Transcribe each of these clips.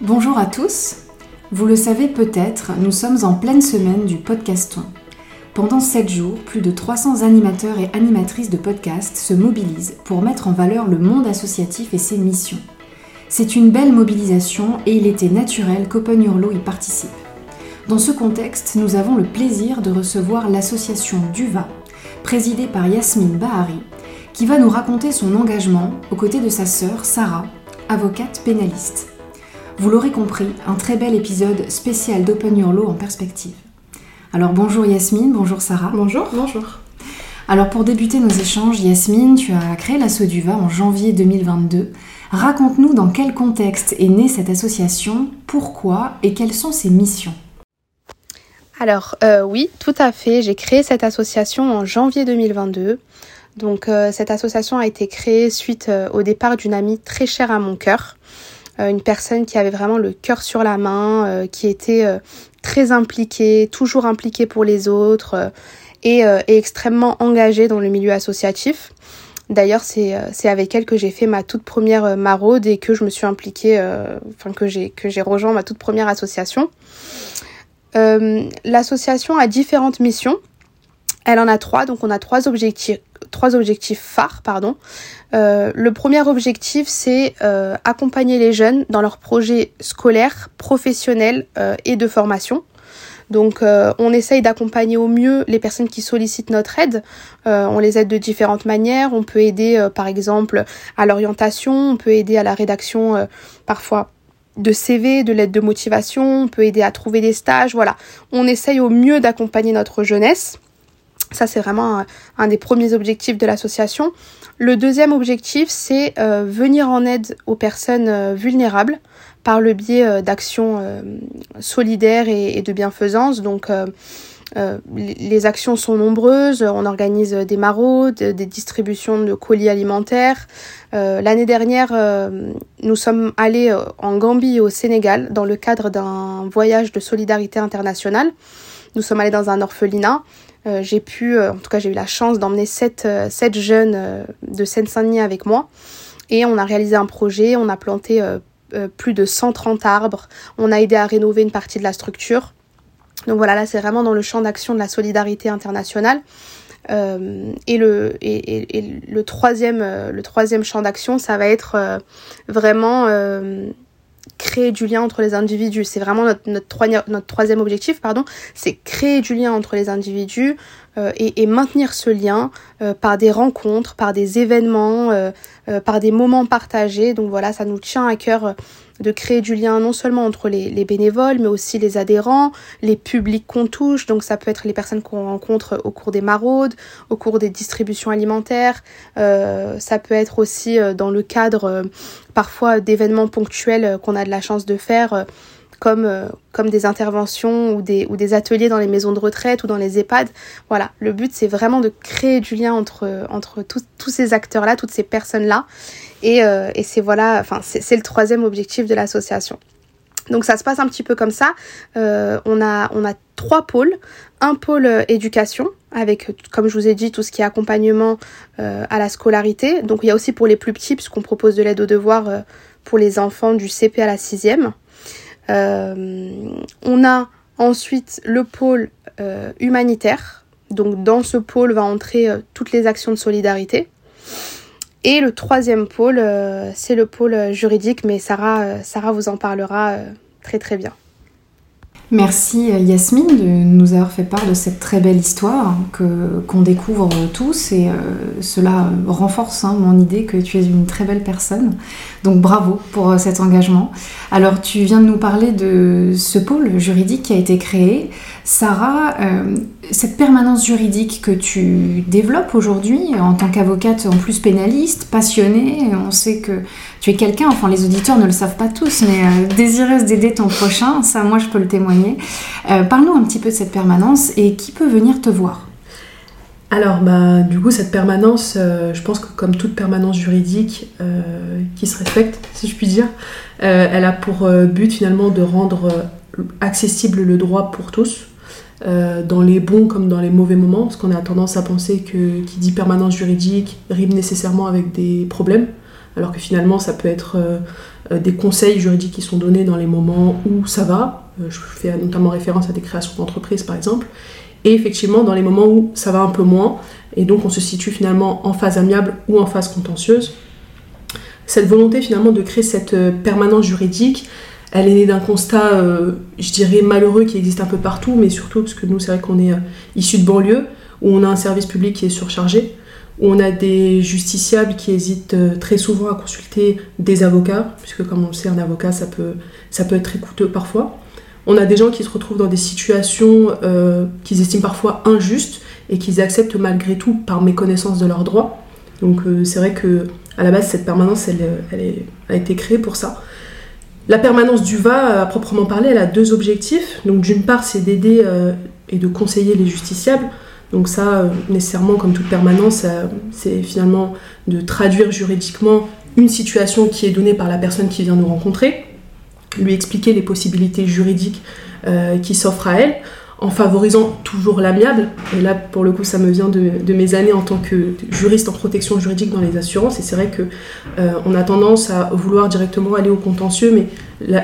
Bonjour à tous. Vous le savez peut-être, nous sommes en pleine semaine du podcaston. Pendant 7 jours, plus de 300 animateurs et animatrices de podcasts se mobilisent pour mettre en valeur le monde associatif et ses missions. C'est une belle mobilisation et il était naturel qu'Open Your y participe. Dans ce contexte, nous avons le plaisir de recevoir l'association DUVA, présidée par Yasmine Bahari, qui va nous raconter son engagement aux côtés de sa sœur Sarah, avocate pénaliste. Vous l'aurez compris, un très bel épisode spécial d'Open Your Law en perspective. Alors bonjour Yasmine, bonjour Sarah. Bonjour. Bonjour. Alors pour débuter nos échanges, Yasmine, tu as créé l'Asso Duva en janvier 2022. Raconte-nous dans quel contexte est née cette association, pourquoi et quelles sont ses missions. Alors euh, oui, tout à fait, j'ai créé cette association en janvier 2022. Donc euh, cette association a été créée suite euh, au départ d'une amie très chère à mon cœur. Euh, une personne qui avait vraiment le cœur sur la main, euh, qui était euh, très impliquée, toujours impliquée pour les autres et, extrêmement engagée dans le milieu associatif. D'ailleurs, c'est avec elle que j'ai fait ma toute première maraude et que je me suis impliquée, enfin que j'ai que j'ai rejoint ma toute première association. L'association a différentes missions. Elle en a trois, donc on a trois objectifs, trois objectifs phares, pardon. Euh, le premier objectif, c'est euh, accompagner les jeunes dans leurs projets scolaires, professionnels euh, et de formation. Donc on essaye d'accompagner au mieux les personnes qui sollicitent notre aide. on les aide de différentes manières. On peut aider par exemple à l'orientation, on peut aider à la rédaction parfois de CV, de l'aide de motivation, on peut aider à trouver des stages. Voilà, on essaye au mieux d'accompagner notre jeunesse. Ça, c'est vraiment un, des premiers objectifs de l'association. Le deuxième objectif, c'est euh, venir en aide aux personnes euh, vulnérables par le biais euh, d'actions solidaires et, de bienfaisance. Donc, les actions sont nombreuses. On organise des maraudes, des distributions de colis alimentaires. L'année dernière, nous sommes allés en Gambie au Sénégal dans le cadre d'un voyage de solidarité internationale. Nous sommes allés dans un orphelinat euh, j'ai pu, euh, en tout cas j'ai eu la chance d'emmener sept, euh, sept jeunes de Seine-Saint-Denis avec moi. Et on a réalisé un projet, on a planté plus de 130 arbres, on a aidé à rénover une partie de la structure. Donc voilà, là c'est vraiment dans le champ d'action de la solidarité internationale. et, le, et, et, le, troisième, le troisième champ d'action, ça va être vraiment créer du lien entre les individus. C'est vraiment notre, troisième objectif, pardon, c'est créer du lien entre les individus euh, et, et, maintenir ce lien euh, par des rencontres, par des événements, euh, par des moments partagés. Donc voilà, ça nous tient à cœur de créer du lien non seulement entre les, les, bénévoles, mais aussi les adhérents, les publics qu'on touche. Donc ça peut être les personnes qu'on rencontre au cours des maraudes, au cours des distributions alimentaires. Euh, ça peut être aussi dans le cadre parfois d'événements ponctuels qu'on a de la chance de faire comme, euh, comme des interventions ou des, ou des ateliers dans les maisons de retraite ou dans les EHPAD. Voilà, le but c'est vraiment de créer du lien entre, entre tous ces acteurs-là, toutes ces personnes-là. Et, euh, et c'est voilà, enfin c'est le troisième objectif de l'association. Donc ça se passe un petit peu comme ça. Euh, on, a, on a trois pôles. Un pôle éducation avec, comme je vous ai dit, tout ce qui est accompagnement à la scolarité. Donc il y a aussi pour les plus petits puisqu'on propose de l'aide aux devoirs pour les enfants du CP à la sixième. Euh, on a ensuite le pôle euh, humanitaire. Donc dans ce pôle va entrer euh, toutes les actions de solidarité. Et le troisième pôle, c'est le pôle juridique, mais Sarah, Sarah vous en parlera très très bien. Merci euh, Yasmine de nous avoir fait part de cette très belle histoire que, qu'on découvre tous et euh, cela renforce hein, mon idée que tu es une très belle personne. Donc bravo pour euh, cet engagement. Alors tu viens de nous parler de ce pôle juridique qui a été créé. Sarah, cette permanence juridique que tu développes aujourd'hui en tant qu'avocate en plus pénaliste, passionnée, on sait que tu es quelqu'un, enfin les auditeurs ne le savent pas tous, mais euh, désireuse d'aider ton prochain, ça moi je peux le témoigner. Euh, parle-nous un petit peu de cette permanence et qui peut venir te voir? Alors, bah, du coup, cette permanence, euh, je pense que comme toute permanence juridique qui se respecte, si je puis dire, elle a pour but finalement de rendre accessible le droit pour tous, dans les bons comme dans les mauvais moments, parce qu'on a tendance à penser que qui dit permanence juridique rime nécessairement avec des problèmes. Alors que finalement ça peut être des conseils juridiques qui sont donnés dans les moments où ça va. je fais notamment référence à des créations d'entreprises par exemple. Et effectivement dans les moments où ça va un peu moins, et donc on se situe finalement en phase amiable ou en phase contentieuse. Cette volonté finalement de créer cette permanence juridique, elle est née d'un constat, euh, je dirais, malheureux qui existe un peu partout, mais surtout parce que nous, c'est vrai qu'on est euh, issus de banlieue, où on a un service public qui est surchargé, on a des justiciables qui hésitent euh, très souvent à consulter des avocats, puisque comme on le sait, un avocat, ça peut, être très coûteux parfois. On a des gens qui se retrouvent dans des situations qu'ils estiment parfois injustes et qu'ils acceptent malgré tout par méconnaissance de leurs droits. Donc c'est vrai que à la base, cette permanence, elle, elle, a été créée pour ça. La permanence du VA, à proprement parler, elle a deux objectifs. Donc d'une part, c'est d'aider euh, et de conseiller les justiciables. Donc ça, euh, nécessairement, comme toute permanence, euh, c'est finalement de traduire juridiquement une situation qui est donnée par la personne qui vient nous rencontrer, lui expliquer les possibilités juridiques qui s'offrent à elle, en favorisant toujours l'amiable. Et là, pour le coup, ça me vient de, mes années en tant que juriste en protection juridique dans les assurances. Et c'est vrai que euh, on a tendance à vouloir directement aller au contentieux, mais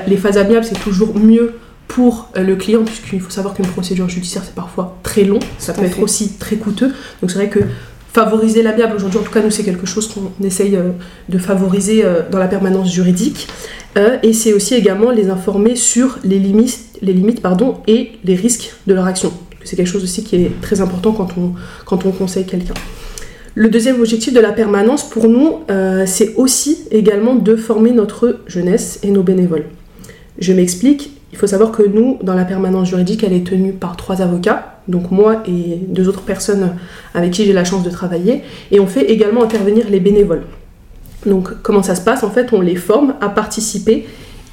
les phases amiables, c'est toujours mieux pour euh, le client, puisqu'il faut savoir qu'une procédure judiciaire, c'est parfois très long, ça peut être aussi très coûteux. Donc c'est vrai que favoriser l'amiable aujourd'hui, en tout cas nous c'est quelque chose qu'on essaye euh, de favoriser dans la permanence juridique. et c'est aussi également les informer sur les limites les limites pardon, et les risques de leur action. C'est quelque chose aussi qui est très important quand on, quand on conseille quelqu'un. Le deuxième objectif de la permanence pour nous, euh, c'est aussi également de former notre jeunesse et nos bénévoles. Je m'explique, il faut savoir que nous, dans la permanence juridique, elle est tenue par trois avocats, donc moi et deux autres personnes avec qui j'ai la chance de travailler, et on fait également intervenir les bénévoles. Donc comment ça se passe? En fait, on les forme à participer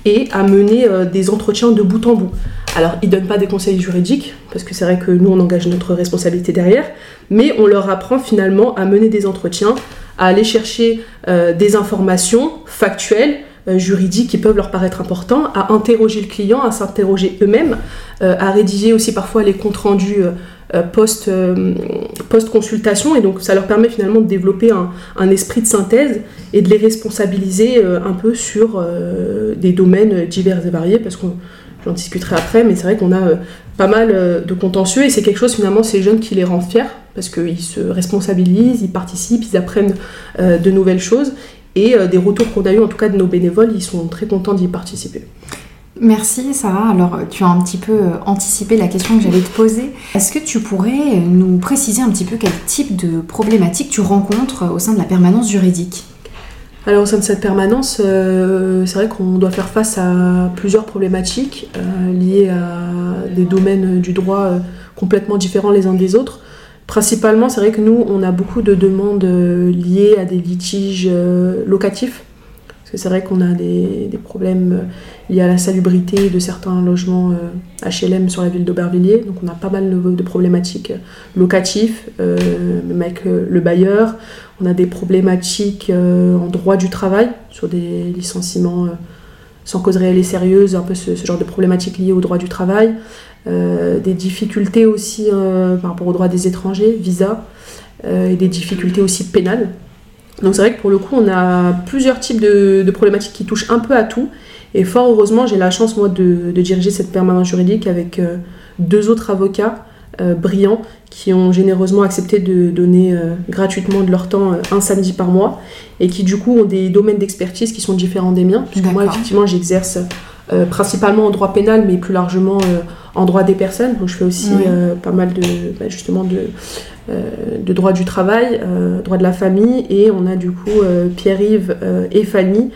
et à mener euh, des entretiens de bout en bout. Alors, ils ne donnent pas des conseils juridiques, parce que c'est vrai que nous, on engage notre responsabilité derrière, mais on leur apprend finalement à mener des entretiens, à aller chercher euh, des informations factuelles, juridiques qui peuvent leur paraître importantes, à interroger le client, à s'interroger eux-mêmes, à rédiger aussi parfois les comptes rendus euh, euh, post-consultation. Et donc ça leur permet finalement de développer un, esprit de synthèse et de les responsabiliser euh, un peu sur des domaines divers et variés parce que j'en discuterai après mais c'est vrai qu'on a pas mal de contentieux. Et c'est quelque chose finalement ces jeunes qui les rend fiers parce qu'ils se responsabilisent, ils participent, ils apprennent de nouvelles choses et des retours qu'on a eu en tout cas de nos bénévoles, ils sont très contents d'y participer. Merci Sarah. Alors tu as un petit peu euh, anticipé la question que j'allais te poser. Est-ce que tu pourrais nous préciser un petit peu quel type de problématiques tu rencontres au sein de la permanence juridique? Alors au sein de cette permanence, euh, c'est vrai qu'on doit faire face à plusieurs problématiques euh, liées à des domaines du droit complètement différents les uns des autres. Principalement, c'est vrai que nous, on a beaucoup de demandes liées à des litiges locatifs parce que c'est vrai qu'on a des, problèmes euh, liés à la salubrité de certains logements HLM euh, sur la ville d'Aubervilliers. Donc on a pas mal de, problématiques euh, locatives, même avec le bailleur. On a des problématiques en droit du travail sur des licenciements sans cause réelle et sérieuse, un peu ce, genre de problématiques liées au droit du travail. Des difficultés aussi par rapport au droit des étrangers, visa, et des difficultés aussi pénales donc c'est vrai que pour le coup, on a plusieurs types de, problématiques qui touchent un peu à tout. Et fort heureusement, j'ai la chance, moi, de, diriger cette permanence juridique avec euh, deux autres avocats euh, brillants qui ont généreusement accepté de donner euh, gratuitement de leur temps un samedi par mois et qui, du coup, ont des domaines d'expertise qui sont différents des miens. Puisque moi, effectivement, j'exerce principalement en droit pénal, mais plus largement en droit des personnes. Donc je fais aussi pas mal de, bah, justement, de euh, de droit du travail, euh, droit de la famille, et on a du coup euh, Pierre-Yves et Fanny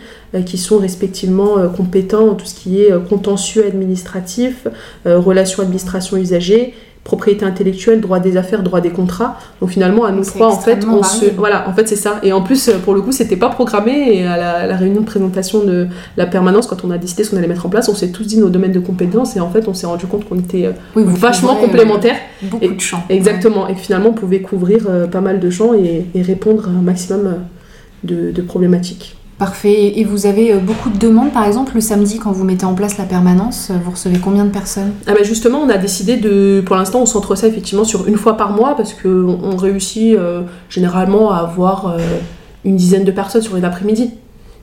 qui sont respectivement compétents en tout ce qui est contentieux administratif, relations administration-usager propriété intellectuelle, droit des affaires, droit des contrats. Donc finalement, à nous trois, en fait, on se, voilà, en fait c'est ça. Et en plus, pour le coup, c'était pas programmé. Et à la, réunion de présentation de la permanence, quand on a décidé ce qu'on allait mettre en place, on s'est tous dit nos domaines de compétences. Et en fait, on s'est rendu compte qu'on était euh, vachement euh, complémentaires. beaucoup de champs. Exactement. Et finalement, on pouvait couvrir euh, pas mal de champs et, répondre à un maximum de problématiques. Parfait. Et vous avez euh, beaucoup de demandes, par exemple, le samedi, quand vous mettez en place la permanence, euh, vous recevez combien de personnes? Ah ben Justement, on a décidé de. Pour l'instant, on centre effectivement sur une fois par mois parce qu'on réussit euh, généralement à avoir une dizaine de personnes sur une après-midi.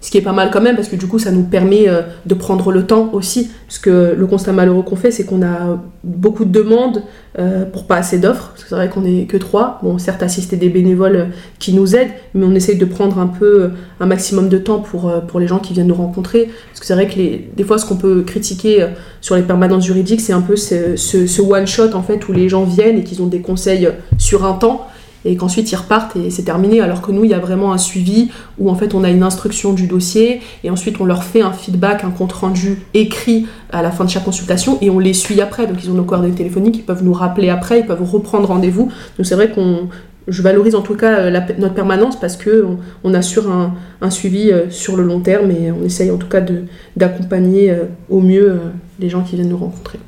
Ce qui est pas mal quand même, parce que du coup, ça nous permet euh, de prendre le temps aussi. Parce que le constat malheureux qu'on fait, c'est qu'on a beaucoup de demandes euh, pour pas assez d'offres. Parce que c'est vrai qu'on est que trois. Bon, certes, assister des bénévoles euh, qui nous aident, mais on essaye de prendre un peu un maximum de temps pour, les gens qui viennent nous rencontrer. Parce que c'est vrai que des fois, ce qu'on peut critiquer sur les permanences juridiques, c'est un peu ce one-shot, en fait, où les gens viennent et qu'ils ont des conseils sur un temps et qu'ensuite ils repartent et c'est terminé. Alors que nous, il y a vraiment un suivi où en fait on a une instruction du dossier et ensuite on leur fait un feedback, un compte rendu écrit à la fin de chaque consultation et on les suit après. Donc ils ont nos coordonnées téléphoniques, ils peuvent nous rappeler après, ils peuvent reprendre rendez-vous. Donc c'est vrai qu'on je valorise en tout cas euh, notre permanence parce que on, assure un, un, suivi euh, sur le long terme et on essaye en tout cas d'accompagner euh, au mieux les gens qui viennent nous rencontrer.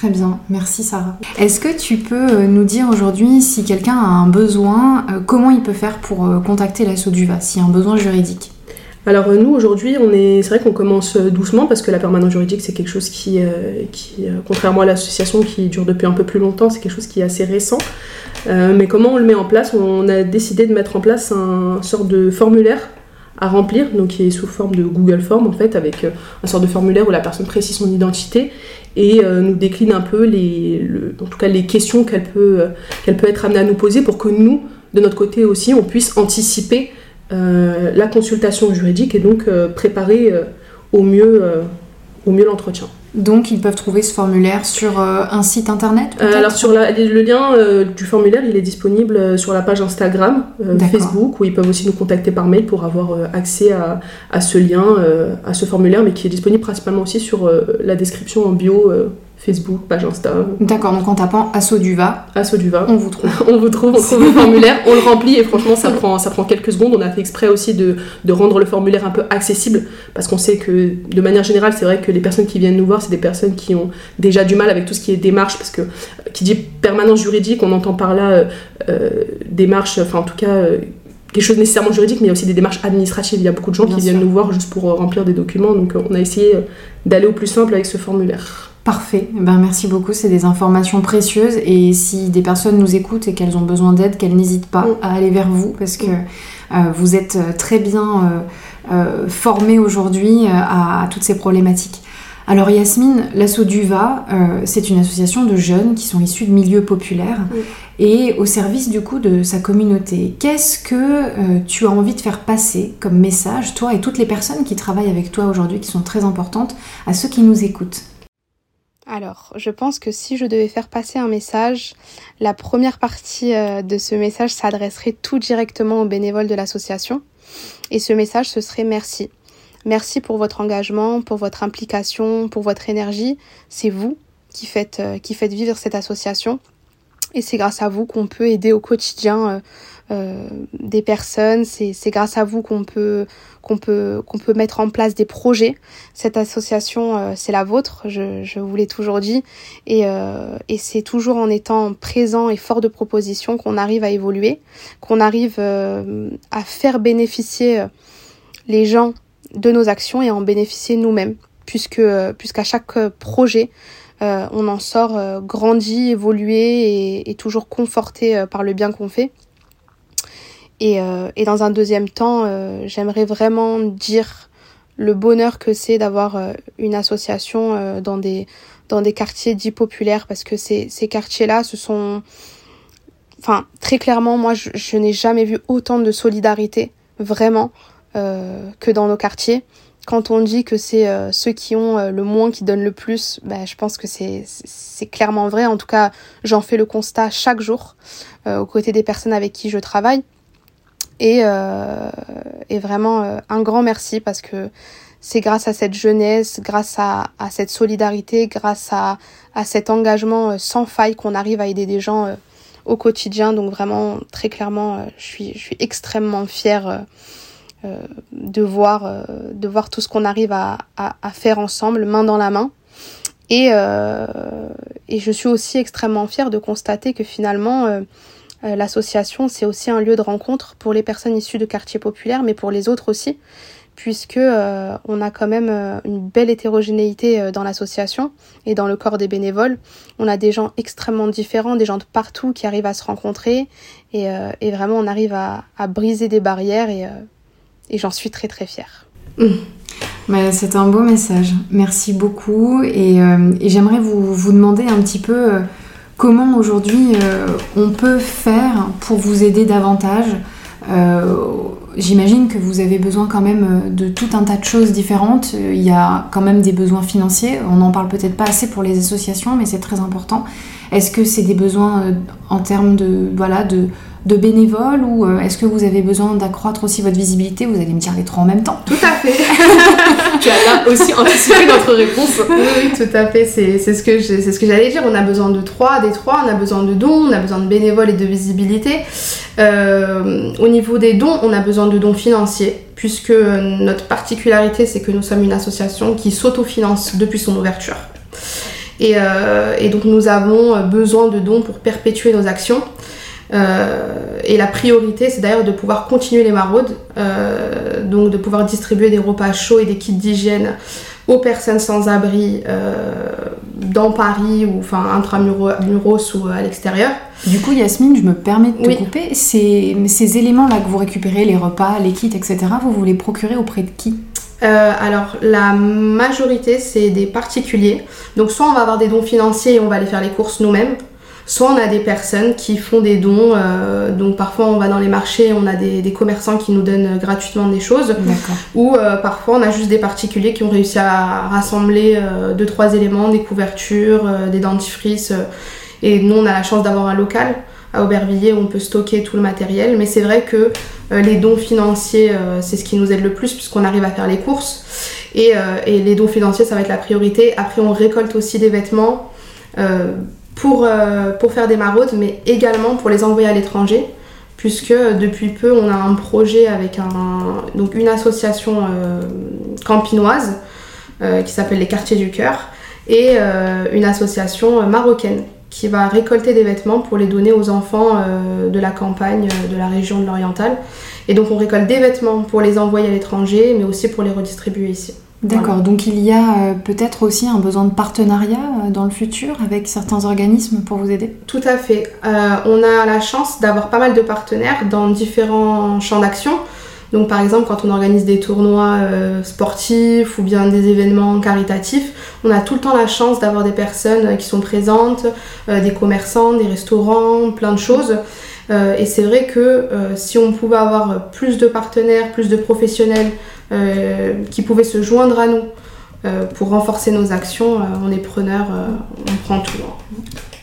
Très bien, merci Sarah. Est-ce que tu peux euh, nous dire aujourd'hui si quelqu'un a un besoin, euh, comment il peut faire pour euh, contacter l'assaut du s'il y a un besoin juridique? Alors nous aujourd'hui, on est, c'est vrai qu'on commence doucement parce que la permanence juridique c'est quelque chose qui, qui contrairement à l'association qui dure depuis un peu plus longtemps, c'est quelque chose qui est assez récent. mais comment on le met en place? On a décidé de mettre en place un sort de formulaire à remplir, donc qui est sous forme de Google Form en fait, avec un sort de formulaire où la personne précise son identité et euh, nous décline un peu les, questions qu'elle peut, euh, qu'elle peut être amenée à nous poser pour que nous, de notre côté aussi, on puisse anticiper euh, la consultation juridique et donc préparer au mieux l'entretien. Donc ils peuvent trouver ce formulaire sur euh, un site internet euh, Alors sur le lien euh, du formulaire, il est disponible sur la page Instagram, Facebook, où ils peuvent aussi nous contacter par mail pour avoir accès à, à, ce lien, à ce formulaire, mais qui est disponible principalement aussi sur la description en bio Facebook, page Insta. D'accord, donc en tapant Asso Duva, Asso Duva, on vous trouve. on vous trouve, on trouve le formulaire, on le remplit et franchement ça prend, ça prend quelques secondes. On a fait exprès aussi de, de rendre le formulaire un peu accessible parce qu'on sait que de manière générale, c'est vrai que les personnes qui viennent nous voir, c'est des personnes qui ont déjà du mal avec tout ce qui est démarche parce que qui dit permanence juridique, on entend par là euh, euh démarche, enfin en tout cas. Euh, quelque chose nécessairement juridique, mais il y a aussi des démarches administratives. Il y a beaucoup de gens qui viennent nous voir juste pour euh, remplir des documents, donc on a essayé d'aller au plus simple avec ce formulaire. Parfait, eh ben, merci beaucoup, c'est des informations précieuses et si des personnes nous écoutent et qu'elles ont besoin d'aide, qu'elles n'hésitent pas mm. à aller vers vous parce que mm. euh, vous êtes euh, très bien euh, formés aujourd'hui à, toutes ces problématiques. Alors Yasmine, l'assaut Duva, c'est une association de jeunes qui sont issus de milieux populaires mm. et au service du coup de sa communauté. Qu'est-ce que tu as envie de faire passer comme message, toi et toutes les personnes qui travaillent avec toi aujourd'hui, qui sont très importantes, à ceux qui nous écoutent? Alors, je pense que si je devais faire passer un message, la première partie euh, de ce message s'adresserait tout directement aux bénévoles de l'association. Et ce message, ce serait merci. Merci pour votre engagement, pour votre implication, pour votre énergie. C'est vous qui faites, euh, qui faites vivre cette association. Et c'est grâce à vous qu'on peut aider au quotidien euh, euh, des personnes. C'est grâce à vous qu'on peut qu'on peut qu'on peut mettre en place des projets. Cette association, euh, c'est la vôtre. Je, je vous l'ai toujours dit, et, euh, et c'est toujours en étant présent et fort de propositions qu'on arrive à évoluer, qu'on arrive à faire bénéficier les gens de nos actions et en bénéficier nous-mêmes, puisque puisqu'à chaque projet on en sort grandi, évolué et, et toujours conforté par le bien qu'on fait. Et, euh, et dans un deuxième temps, euh, j'aimerais vraiment dire le bonheur que c'est d'avoir euh, une association dans des dans des quartiers dits populaires parce que ces, ces quartiers-là, ce sont enfin très clairement moi je, je n'ai jamais vu autant de solidarité vraiment que dans nos quartiers quand on dit que c'est ceux qui ont le moins qui donnent le plus, ben, je pense que c'est clairement vrai. En tout cas, j'en fais le constat chaque jour aux côtés des personnes avec qui je travaille. Et, euh, vraiment euh, un grand merci parce que c'est grâce à cette jeunesse, grâce à, cette solidarité, grâce à, cet engagement euh, sans faille qu'on arrive à aider des gens euh, au quotidien. Donc vraiment, très clairement, je suis, je suis extrêmement fière euh, de, voir, de voir tout ce qu'on arrive à, à, à, faire ensemble, main dans la main. Et, et je suis aussi extrêmement fière de constater que finalement, euh, l'association, c'est aussi un lieu de rencontre pour les personnes issues de quartiers populaires, mais pour les autres aussi, puisque euh, on a quand même euh, une belle hétérogénéité dans l'association et dans le corps des bénévoles. On a des gens extrêmement différents, des gens de partout qui arrivent à se rencontrer, et, vraiment on arrive à, briser des barrières, et, et j'en suis très très fière. Mais c'est un beau message. Merci beaucoup. Et, euh, et j'aimerais vous, vous, demander un petit peu euh, comment aujourd'hui euh, on peut faire pour vous aider davantage. J'imagine que vous avez besoin quand même de tout un tas de choses différentes. Il y a quand même des besoins financiers. On n'en parle peut-être pas assez pour les associations, mais c'est très important. Est-ce que c'est des besoins en termes de, voilà, de, de bénévoles ou euh, est-ce que vous avez besoin d'accroître aussi votre visibilité? Vous allez me dire les trois en même temps. Tout à fait. tu as aussi anticipé notre réponse. Oui, tout à fait. C'est ce que c'est ce que j'allais dire. On a besoin de trois, des trois. On a besoin de dons, on a besoin de bénévoles et de visibilité. Euh, au niveau des dons, on a besoin de dons financiers puisque notre particularité, c'est que nous sommes une association qui s'autofinance depuis son ouverture. Et, euh, et, donc nous avons besoin de dons pour perpétuer nos actions. Euh, et la priorité, c'est d'ailleurs de pouvoir continuer les maraudes, euh, donc de pouvoir distribuer des repas chauds et des kits d'hygiène aux personnes sans abri euh, dans Paris ou enfin intramuros ou à l'extérieur. Du coup, Yasmine, je me permets de te couper. Ces, ces éléments-là que vous récupérez, les repas, les kits, etc., vous vous les procurez auprès de qui? Alors la majorité c'est des particuliers. Donc soit on va avoir des dons financiers et on va aller faire les courses nous-mêmes, Soit on a des personnes qui font des dons, euh, donc parfois on va dans les marchés, on a des, commerçants qui nous donnent gratuitement des choses, ou euh, parfois on a juste des particuliers qui ont réussi à rassembler euh, deux trois éléments, des couvertures, des dentifrices, et nous on a la chance d'avoir un local à Aubervilliers où on peut stocker tout le matériel, mais c'est vrai que les dons financiers c'est ce qui nous aide le plus puisqu'on arrive à faire les courses, et, et, les dons financiers ça va être la priorité. Après on récolte aussi des vêtements pour, euh, pour faire des maraudes, mais également pour les envoyer à l'étranger, puisque depuis peu, on a un projet avec une association euh, campinoise euh, qui s'appelle les Quartiers du Cœur, et une association marocaine qui va récolter des vêtements pour les donner aux enfants de la campagne de la région de l'Oriental. Et donc on récolte des vêtements pour les envoyer à l'étranger, mais aussi pour les redistribuer ici. D'accord, donc il y a euh, peut-être aussi un besoin de partenariat euh, dans le futur avec certains organismes pour vous aider? Tout à fait. Euh, on a la chance d'avoir pas mal de partenaires dans différents champs d'action. Donc par exemple quand on organise des tournois sportifs ou bien des événements caritatifs, on a tout le temps la chance d'avoir des personnes qui sont présentes, des commerçants, des restaurants, plein de choses. et c'est vrai que si on pouvait avoir plus de partenaires, plus de professionnels qui pouvaient se joindre à nous euh, pour renforcer nos actions, euh, on est preneur, on prend tout.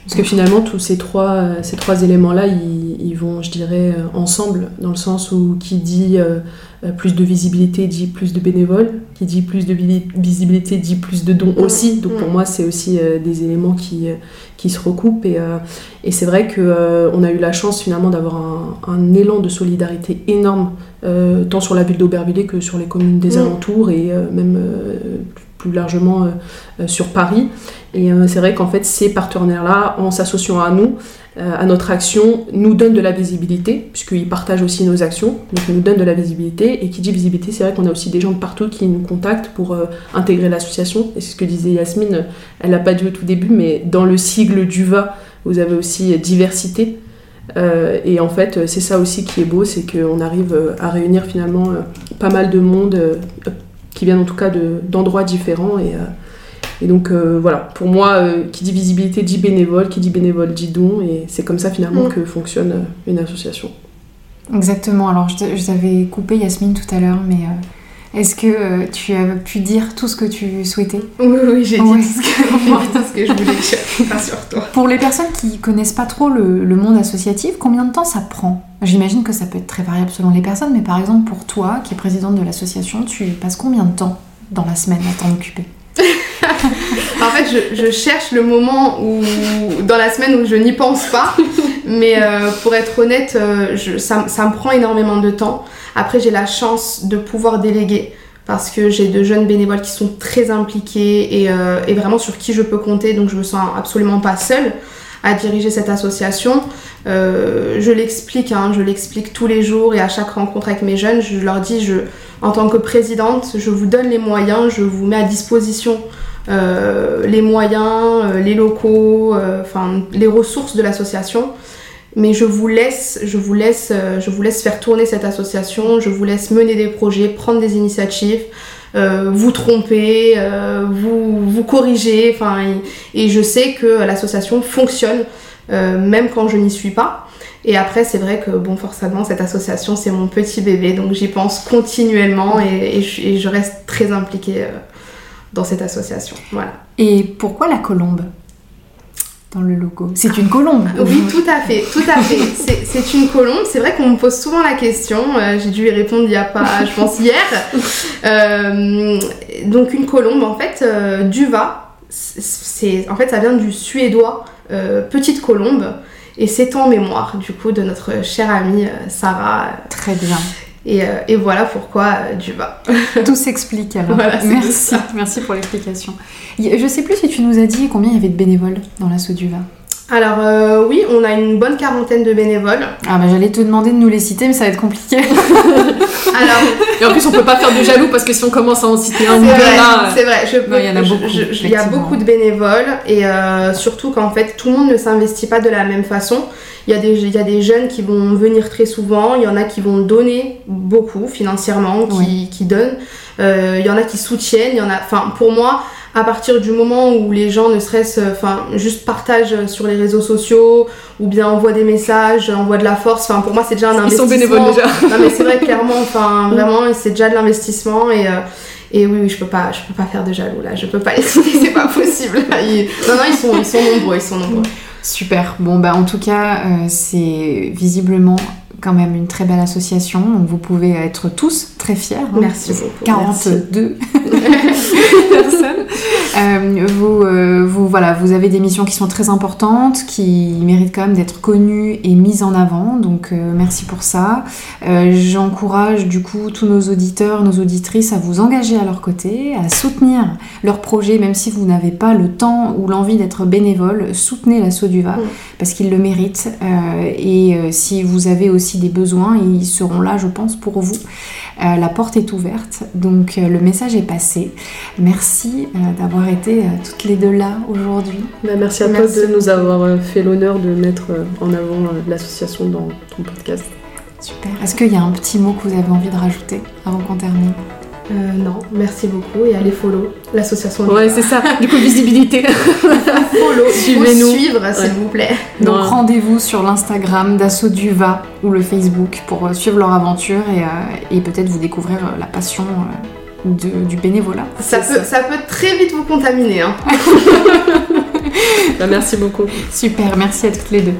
Parce que finalement, tous ces trois, ces trois éléments-là, ils, vont, je dirais, ensemble, dans le sens où qui dit plus de visibilité dit plus de bénévoles, qui dit plus de visibilité dit plus de dons aussi. Donc pour moi, c'est aussi des éléments qui, qui se recoupent. Et, et c'est vrai qu'on a eu la chance finalement d'avoir un, un, élan de solidarité énorme euh, tant sur la ville d'Aubervilliers que sur les communes des mm. alentours et euh, même euh, plus largement sur Paris. Et c'est vrai qu'en fait, ces partenaires-là, en s'associant à nous, à notre action, nous donnent de la visibilité, puisqu'ils partagent aussi nos actions, donc ils nous donnent de la visibilité. Et qui dit visibilité, c'est vrai qu'on a aussi des gens de partout qui nous contactent pour intégrer l'association. Et c'est ce que disait Yasmine, elle n'a pas dit au tout début, mais dans le sigle DUVA, vous avez aussi diversité. Euh, et en fait, c'est ça aussi qui est beau, c'est qu'on arrive euh, à réunir finalement euh, pas mal de monde qui viennent en tout cas d'endroits différents. Et, et donc voilà, pour moi, qui dit visibilité dit bénévole, qui dit bénévole dit don, et c'est comme ça finalement mm. que fonctionne une association. Exactement, alors je t'avais coupé Yasmine tout à l'heure, mais est-ce que euh, tu as pu dire tout ce que tu souhaitais? Oui, oui, j'ai dit tout, ce que, je voulais dire, sur toi. Pour les personnes qui connaissent pas trop le, monde associatif, combien de temps ça prend? J'imagine que ça peut être très variable selon les personnes, mais par exemple pour toi, qui es présidente de l'association, tu passes combien de temps dans la semaine à t'en occuper? En fait, je, cherche le moment où, dans la semaine où je n'y pense pas. Mais euh, pour être honnête, euh, ça, me prend énormément de temps. Après, j'ai la chance de pouvoir déléguer parce que j'ai de jeunes bénévoles qui sont très impliqués et, euh, vraiment sur qui je peux compter. Donc, je me sens absolument pas seule à diriger cette association. je l'explique, hein, je l'explique tous les jours et à chaque rencontre avec mes jeunes, je leur dis, je, en tant que présidente, je vous donne les moyens, je vous mets à disposition euh, les moyens, euh, les locaux, euh, les ressources de l'association. Mais je vous laisse, je vous laisse, euh, je vous laisse faire tourner cette association, je vous laisse mener des projets, prendre des initiatives, euh, vous tromper, euh, vous, vous corriger, enfin, et, je sais que l'association fonctionne même quand je n'y suis pas. Et après, c'est vrai que, bon, forcément, cette association, c'est mon petit bébé, donc j'y pense continuellement et, et, je, et, je, reste très impliquée dans cette association. Voilà. Et pourquoi la colombe? Dans le logo. C'est une colombe. Oui, tout à fait, tout à fait. C'est une colombe. C'est vrai qu'on me pose souvent la question. Euh, J'ai dû y répondre il y a pas, je pense hier. Euh, donc une colombe, en fait, euh, duva. C'est, en fait, ça vient du suédois petite colombe. Et c'est en mémoire, du coup, de notre chère amie Sarah. Très bien. Et, euh, et, voilà pourquoi euh, Duva. Tout s'explique alors. Voilà, merci, merci pour l'explication. Je sais plus si tu nous as dit combien il y avait de bénévoles dans l'assaut Duva. Alors euh, oui, on a une bonne quarantaine de bénévoles. Ah bah j'allais te demander de nous les citer, mais ça va être compliqué. Alors, et en plus on peut pas faire de jaloux parce que si on commence à en citer un ou deux là, c'est vrai. Je non, il y en a beaucoup. Il y a beaucoup de bénévoles et euh, surtout qu'en fait tout le monde ne s'investit pas de la même façon. Il y, a des, il y a des jeunes qui vont venir très souvent, il y en a qui vont donner beaucoup financièrement, qui, Oui. qui donnent, Euh, il y en a qui soutiennent, il y en a. Enfin, pour moi, à partir du moment où les gens ne serait-ce, enfin, juste partagent sur les réseaux sociaux ou bien envoient des messages, envoient de la force, enfin, pour moi, c'est déjà un ils investissement. sont bénévoles déjà. Non, mais c'est vrai, clairement, enfin, vraiment, c'est déjà de l'investissement et. euh, et oui, oui, je peux pas, je peux pas faire de jaloux là, je peux pas les c'est pas possible. Ils- Non, non, ils sont, ils sont nombreux, ils sont nombreux. Super. Bon bah en tout cas, euh, c'est visiblement quand même une très belle association, donc vous pouvez être tous très fiers. hein. Merci beaucoup. 42 personnes. Euh, vous, euh, vous, voilà, vous avez des missions qui sont très importantes, qui méritent quand même d'être connues et mises en avant. Donc euh, merci pour ça. J'encourage du coup tous nos auditeurs, nos auditrices à vous engager à leur côté, à soutenir leur projet, même si vous n'avez pas le temps ou l'envie d'être bénévole. Soutenez l'assaut du VA Mm. parce qu'ils le méritent. Et si vous avez aussi des besoins, ils seront là, je pense, pour vous. La porte est ouverte, donc le message est passé. Merci euh, d'avoir été euh, toutes les deux là aujourd'hui. Bah, merci à Merci toi de nous avoir euh, fait l'honneur de mettre euh, en avant l'association dans ton podcast. Super. Est-ce qu'il y a un petit mot que vous avez envie de rajouter avant qu'on termine? Euh, non, merci beaucoup et allez follow l'association. Ouais, c'est ça. Du coup, visibilité. follow. Suivez-nous. Suivre, s'il Ouais. vous plaît. Donc rendez-vous sur l'Instagram d'Assaut du Va ou le Facebook pour suivre leur aventure et, euh, et peut-être vous découvrir la passion euh, de- du bénévolat. Ça C'est peut, ça peut très vite vous contaminer. Hein. Bah, merci beaucoup. Super, merci à toutes les deux.